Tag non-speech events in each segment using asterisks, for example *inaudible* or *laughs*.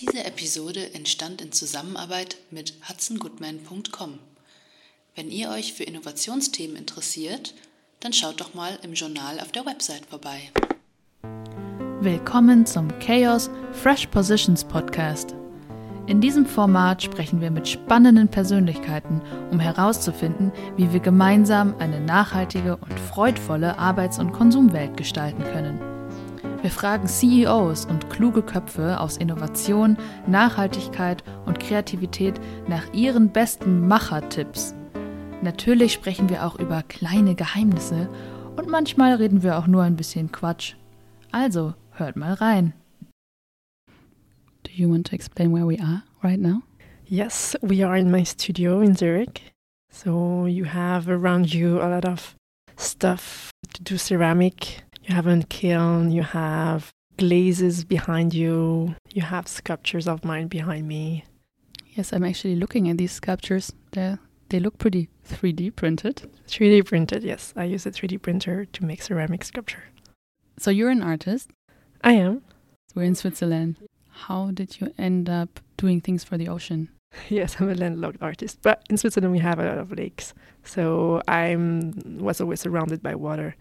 Diese Episode entstand in Zusammenarbeit mit hudsongoodman.com. Wenn ihr euch für Innovationsthemen interessiert, dann schaut doch mal im Journal auf der Website vorbei. Willkommen zum Chaos Fresh Positions Podcast. In diesem Format sprechen wir mit spannenden Persönlichkeiten, um herauszufinden, wie wir gemeinsam eine nachhaltige und freudvolle Arbeits- und Konsumwelt gestalten können. Wir fragen CEOs und kluge Köpfe aus Innovation, Nachhaltigkeit und Kreativität nach ihren besten Machertipps. Natürlich sprechen wir auch über kleine Geheimnisse und manchmal reden wir auch nur ein bisschen Quatsch. Also, hört mal rein. Do you want to explain where we are right now? Yes, we are in my studio in Zurich. So you have around you a lot of stuff to do ceramic. You have a kiln, you have glazes behind you, you have sculptures of mine behind me. Yes, I'm actually looking at these sculptures. They're, they look pretty 3D printed. 3D printed, yes. I use a 3D printer to make ceramic sculpture. So you're an artist. I am. We're in Switzerland. How did you end up doing things for the ocean? *laughs* Yes, I'm a landlocked artist, but in Switzerland we have a lot of lakes, so I was always surrounded by water,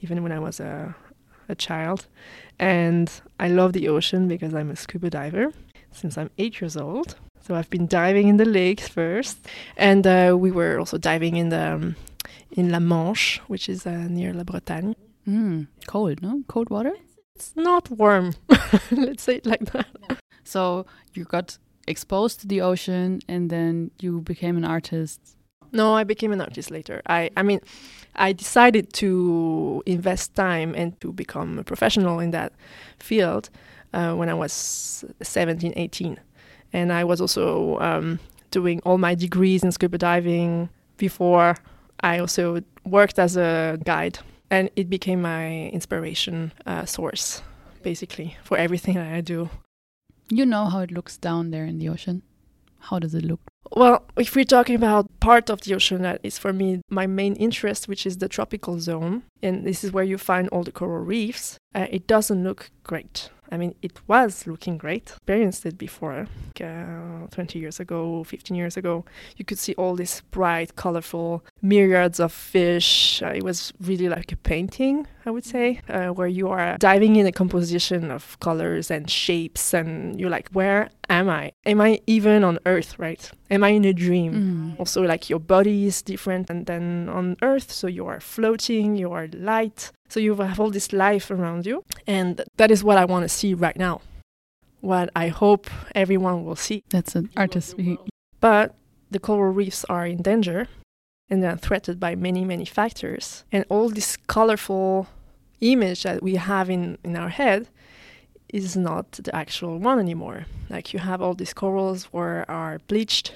even when I was a, a child. And I love the ocean because I'm a scuba diver since I'm eight years old. So I've been diving in the lakes first, and uh, we were also diving in the um, in La Manche, which is uh, near La Bretagne. Mm, cold, no? Cold water? It's not warm. *laughs* Let's say it like that. So you got exposed to the ocean and then you became an artist. No, I became an artist later. I, I mean, I decided to invest time and to become a professional in that field uh, when I was 17, 18. And I was also um, doing all my degrees in scuba diving before I also worked as a guide. And it became my inspiration uh, source, basically, for everything *laughs* that I do. You know how it looks down there in the ocean? How does it look? Well, if we're talking about part of the ocean that is for me my main interest, which is the tropical zone, and this is where you find all the coral reefs, uh, it doesn't look great. I mean, it was looking great. Experienced it before, like, uh, 20 years ago, 15 years ago. You could see all these bright, colorful myriads of fish. Uh, it was really like a painting, I would say, uh, where you are diving in a composition of colors and shapes, and you're like, where am I? Am I even on Earth, right? Am I in a dream? Mm. Also, like your body is different and then on Earth, so you are floating, you are light, so you have all this life around you, and that is what I want to see right now. What I hope everyone will see. That's an artist speaking. But the coral reefs are in danger and they're threatened by many, many factors. And all this colorful image that we have in, in our head is not the actual one anymore. Like you have all these corals where are bleached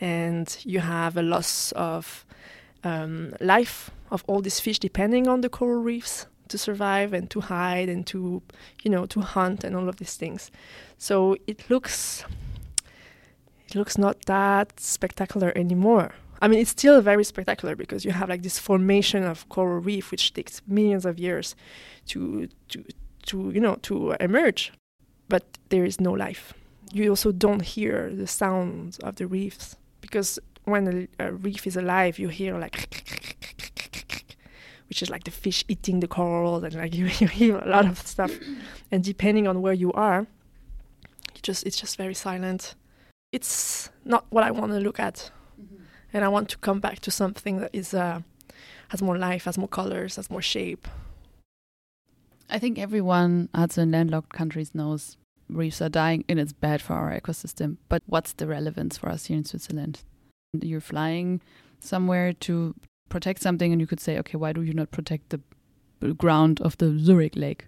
and you have a loss of um, life of all these fish depending on the coral reefs to survive and to hide and to you know to hunt and all of these things. So it looks it looks not that spectacular anymore. I mean it's still very spectacular because you have like this formation of coral reef which takes millions of years to to to you know to emerge. But there is no life. You also don't hear the sounds of the reefs because when a, a reef is alive you hear like *laughs* which is like the fish eating the coral and like you, *laughs* you hear a lot of stuff and depending on where you are you just it's just very silent it's not what i want to look at Mm-hmm. and i want to come back to something that is uh, has more life has more colors has more shape I think everyone outside in landlocked countries knows reefs are dying and it's bad for our ecosystem. But what's the relevance for us here in Switzerland? You're flying somewhere to protect something and you could say, okay, why do you not protect the ground of the Zurich Lake?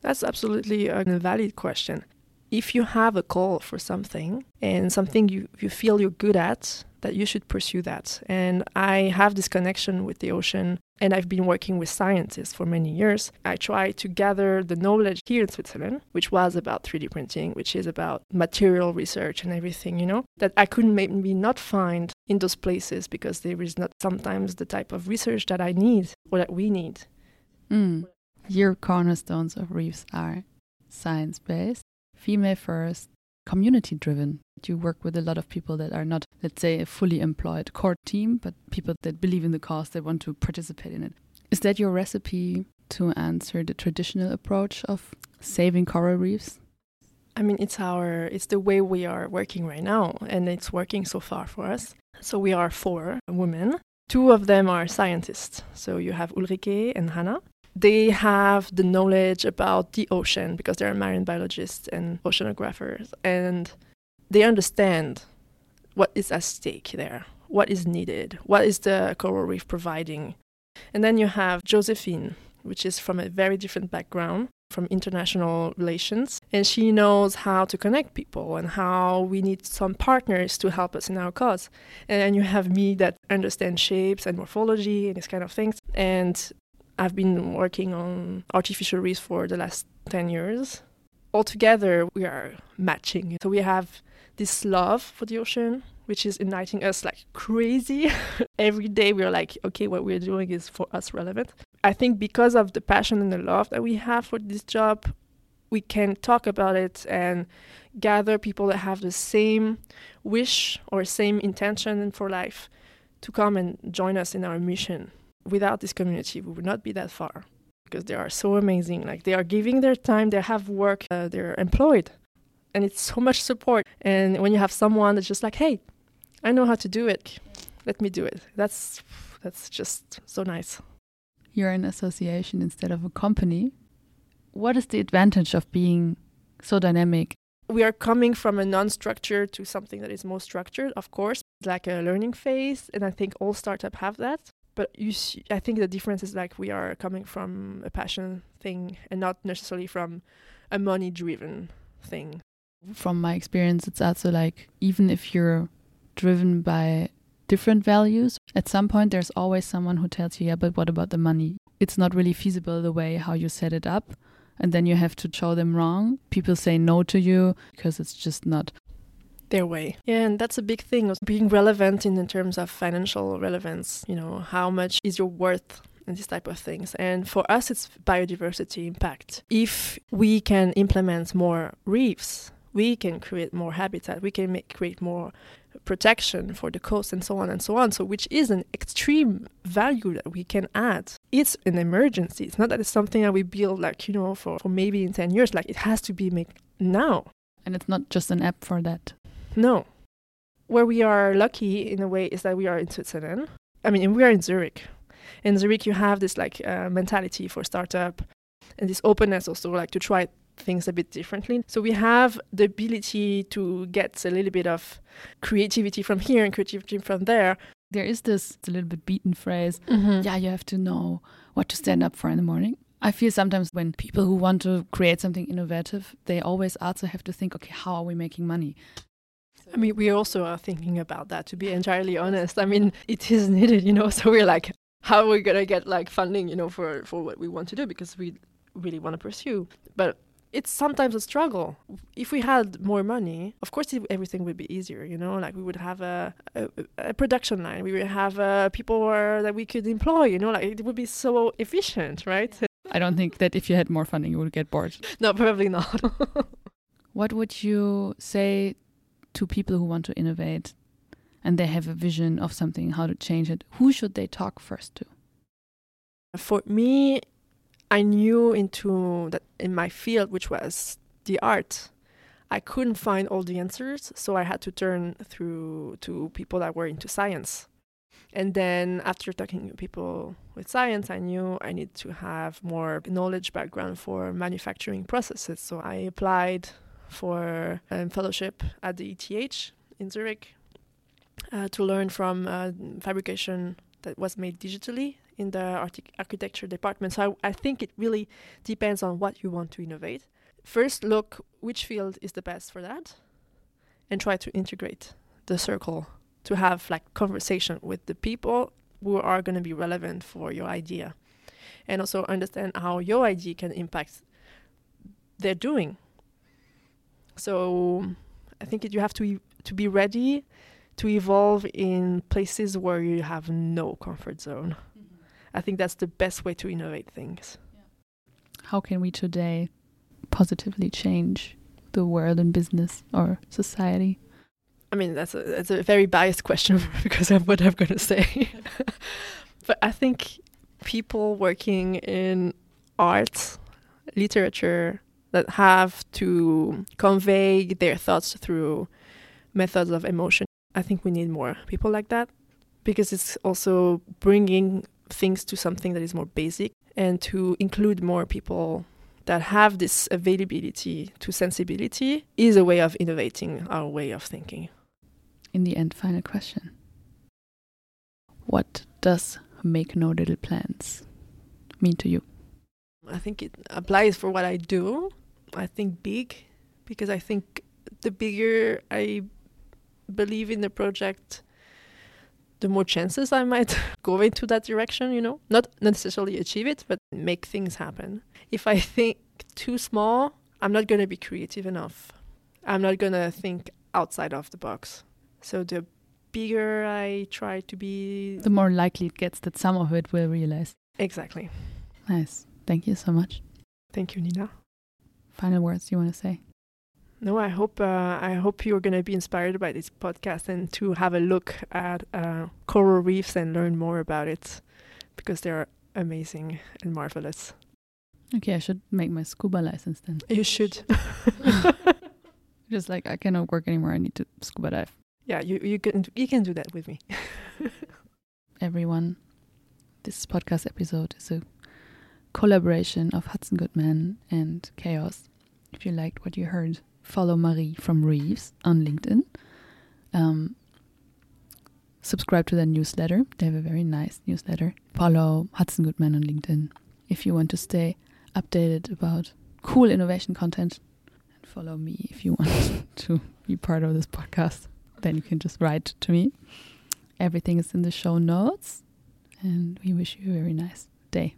That's absolutely a valid question. If you have a call for something and something you, you feel you're good at, that you should pursue that. And I have this connection with the ocean, and I've been working with scientists for many years. I try to gather the knowledge here in Switzerland, which was about 3D printing, which is about material research and everything, you know, that I couldn't maybe not find in those places because there is not sometimes the type of research that I need or that we need. Mm. Your cornerstones of reefs are science based, female first, community driven. You work with a lot of people that are not, let's say, a fully employed core team, but people that believe in the cause, that want to participate in it. Is that your recipe to answer the traditional approach of saving coral reefs? I mean, it's our it's the way we are working right now, and it's working so far for us. So we are four women. Two of them are scientists. So you have Ulrike and Hannah. They have the knowledge about the ocean because they're marine biologists and oceanographers, and they understand what is at stake there, what is needed, what is the coral reef providing. And then you have Josephine, which is from a very different background from international relations. And she knows how to connect people and how we need some partners to help us in our cause. And you have me that understands shapes and morphology and these kind of things. And I've been working on artificial reefs for the last 10 years. Altogether, we are matching. So we have this love for the ocean, which is igniting us like crazy. *laughs* Every day we're like, okay, what we're doing is for us relevant. I think because of the passion and the love that we have for this job, we can talk about it and gather people that have the same wish or same intention for life to come and join us in our mission. Without this community, we would not be that far because they are so amazing. Like they are giving their time, they have work, uh, they're employed, and it's so much support. And when you have someone that's just like, hey, I know how to do it, let me do it. That's that's just so nice you're an association instead of a company. What is the advantage of being so dynamic? We are coming from a non-structure to something that is more structured, of course, it's like a learning phase. And I think all startups have that. But you see, I think the difference is like we are coming from a passion thing and not necessarily from a money driven thing. From my experience, it's also like even if you're driven by different values. At some point, there's always someone who tells you, yeah, but what about the money? It's not really feasible the way how you set it up. And then you have to show them wrong. People say no to you because it's just not their way. Yeah, and that's a big thing of being relevant in, terms of financial relevance. You know, how much is your worth and these type of things. And for us, it's biodiversity impact. If we can implement more reefs, we can create more habitat. We can make, create more protection for the coast and so on and so on. So, which is an extreme value that we can add. It's an emergency. It's not that it's something that we build like, you know, for, for maybe in 10 years. Like, it has to be made now. And it's not just an app for that. No. Where we are lucky in a way is that we are in Switzerland. I mean, we are in Zurich. In Zurich, you have this like uh, mentality for startup and this openness also, like to try things a bit differently. So we have the ability to get a little bit of creativity from here and creativity from there. There is this a little bit beaten phrase, mm-hmm. yeah, you have to know what to stand up for in the morning. I feel sometimes when people who want to create something innovative, they always also have to think, okay, how are we making money? I mean, we also are thinking about that, to be entirely honest. I mean, it is needed, you know, *laughs* so we're like, how are we going to get like funding, you know, for, for what we want to do because we really want to pursue. But it's sometimes a struggle. If we had more money, of course, everything would be easier. You know, like we would have a, a, a production line. We would have uh, people that we could employ. You know, like it would be so efficient, right? I don't think that if you had more funding, you would get bored. *laughs* No, probably not. *laughs* what would you say to people who want to innovate and they have a vision of something, how to change it? Who should they talk first to? For me, I knew into that in my field, which was the art, I couldn't find all the answers, so I had to turn through to people that were into science. And then after talking to people with science, I knew I need to have more knowledge background for manufacturing processes. So I applied for a fellowship at the ETH in Zurich uh, to learn from uh, fabrication that was made digitally in the architecture department. So I, I think it really depends on what you want to innovate. First, look which field is the best for that, and try to integrate the circle to have like conversation with the people who are going to be relevant for your idea, and also understand how your idea can impact their doing. So I think it, you have to e- to be ready to evolve in places where you have no comfort zone. Mm-hmm. I think that's the best way to innovate things. How can we today positively change the world and business or society? I mean, that's a that's a very biased question *laughs* because of what I'm going to say. *laughs* but I think people working in art, literature, that have to convey their thoughts through methods of emotion. I think we need more people like that because it's also bringing things to something that is more basic and to include more people that have this availability to sensibility is a way of innovating our way of thinking. In the end, final question What does make no little plans mean to you? I think it applies for what I do. I think big because I think the bigger I believe in the project, the more chances I might *laughs* go into that direction, you know? Not necessarily achieve it, but make things happen. If I think too small, I'm not going to be creative enough. I'm not going to think outside of the box. So the bigger I try to be, the more likely it gets that some of it will realize. Exactly. Nice. Thank you so much. Thank you, Nina. Final words you want to say? No, I hope uh, I hope you're going to be inspired by this podcast and to have a look at uh, coral reefs and learn more about it because they are amazing and marvelous. Okay, I should make my scuba license then. You should. *laughs* *laughs* Just like I cannot work anymore, I need to scuba dive. Yeah, you you can you can do that with me. *laughs* Everyone, this podcast episode is a collaboration of Hudson Goodman and Chaos. If you liked what you heard, follow Marie from rrreefs on LinkedIn. Um, subscribe to their newsletter. They have a very nice newsletter. Follow Hudson Goodman on LinkedIn if you want to stay updated about cool innovation content. And follow me if you want *laughs* to be part of this podcast. Then you can just write to me. Everything is in the show notes. And we wish you a very nice day.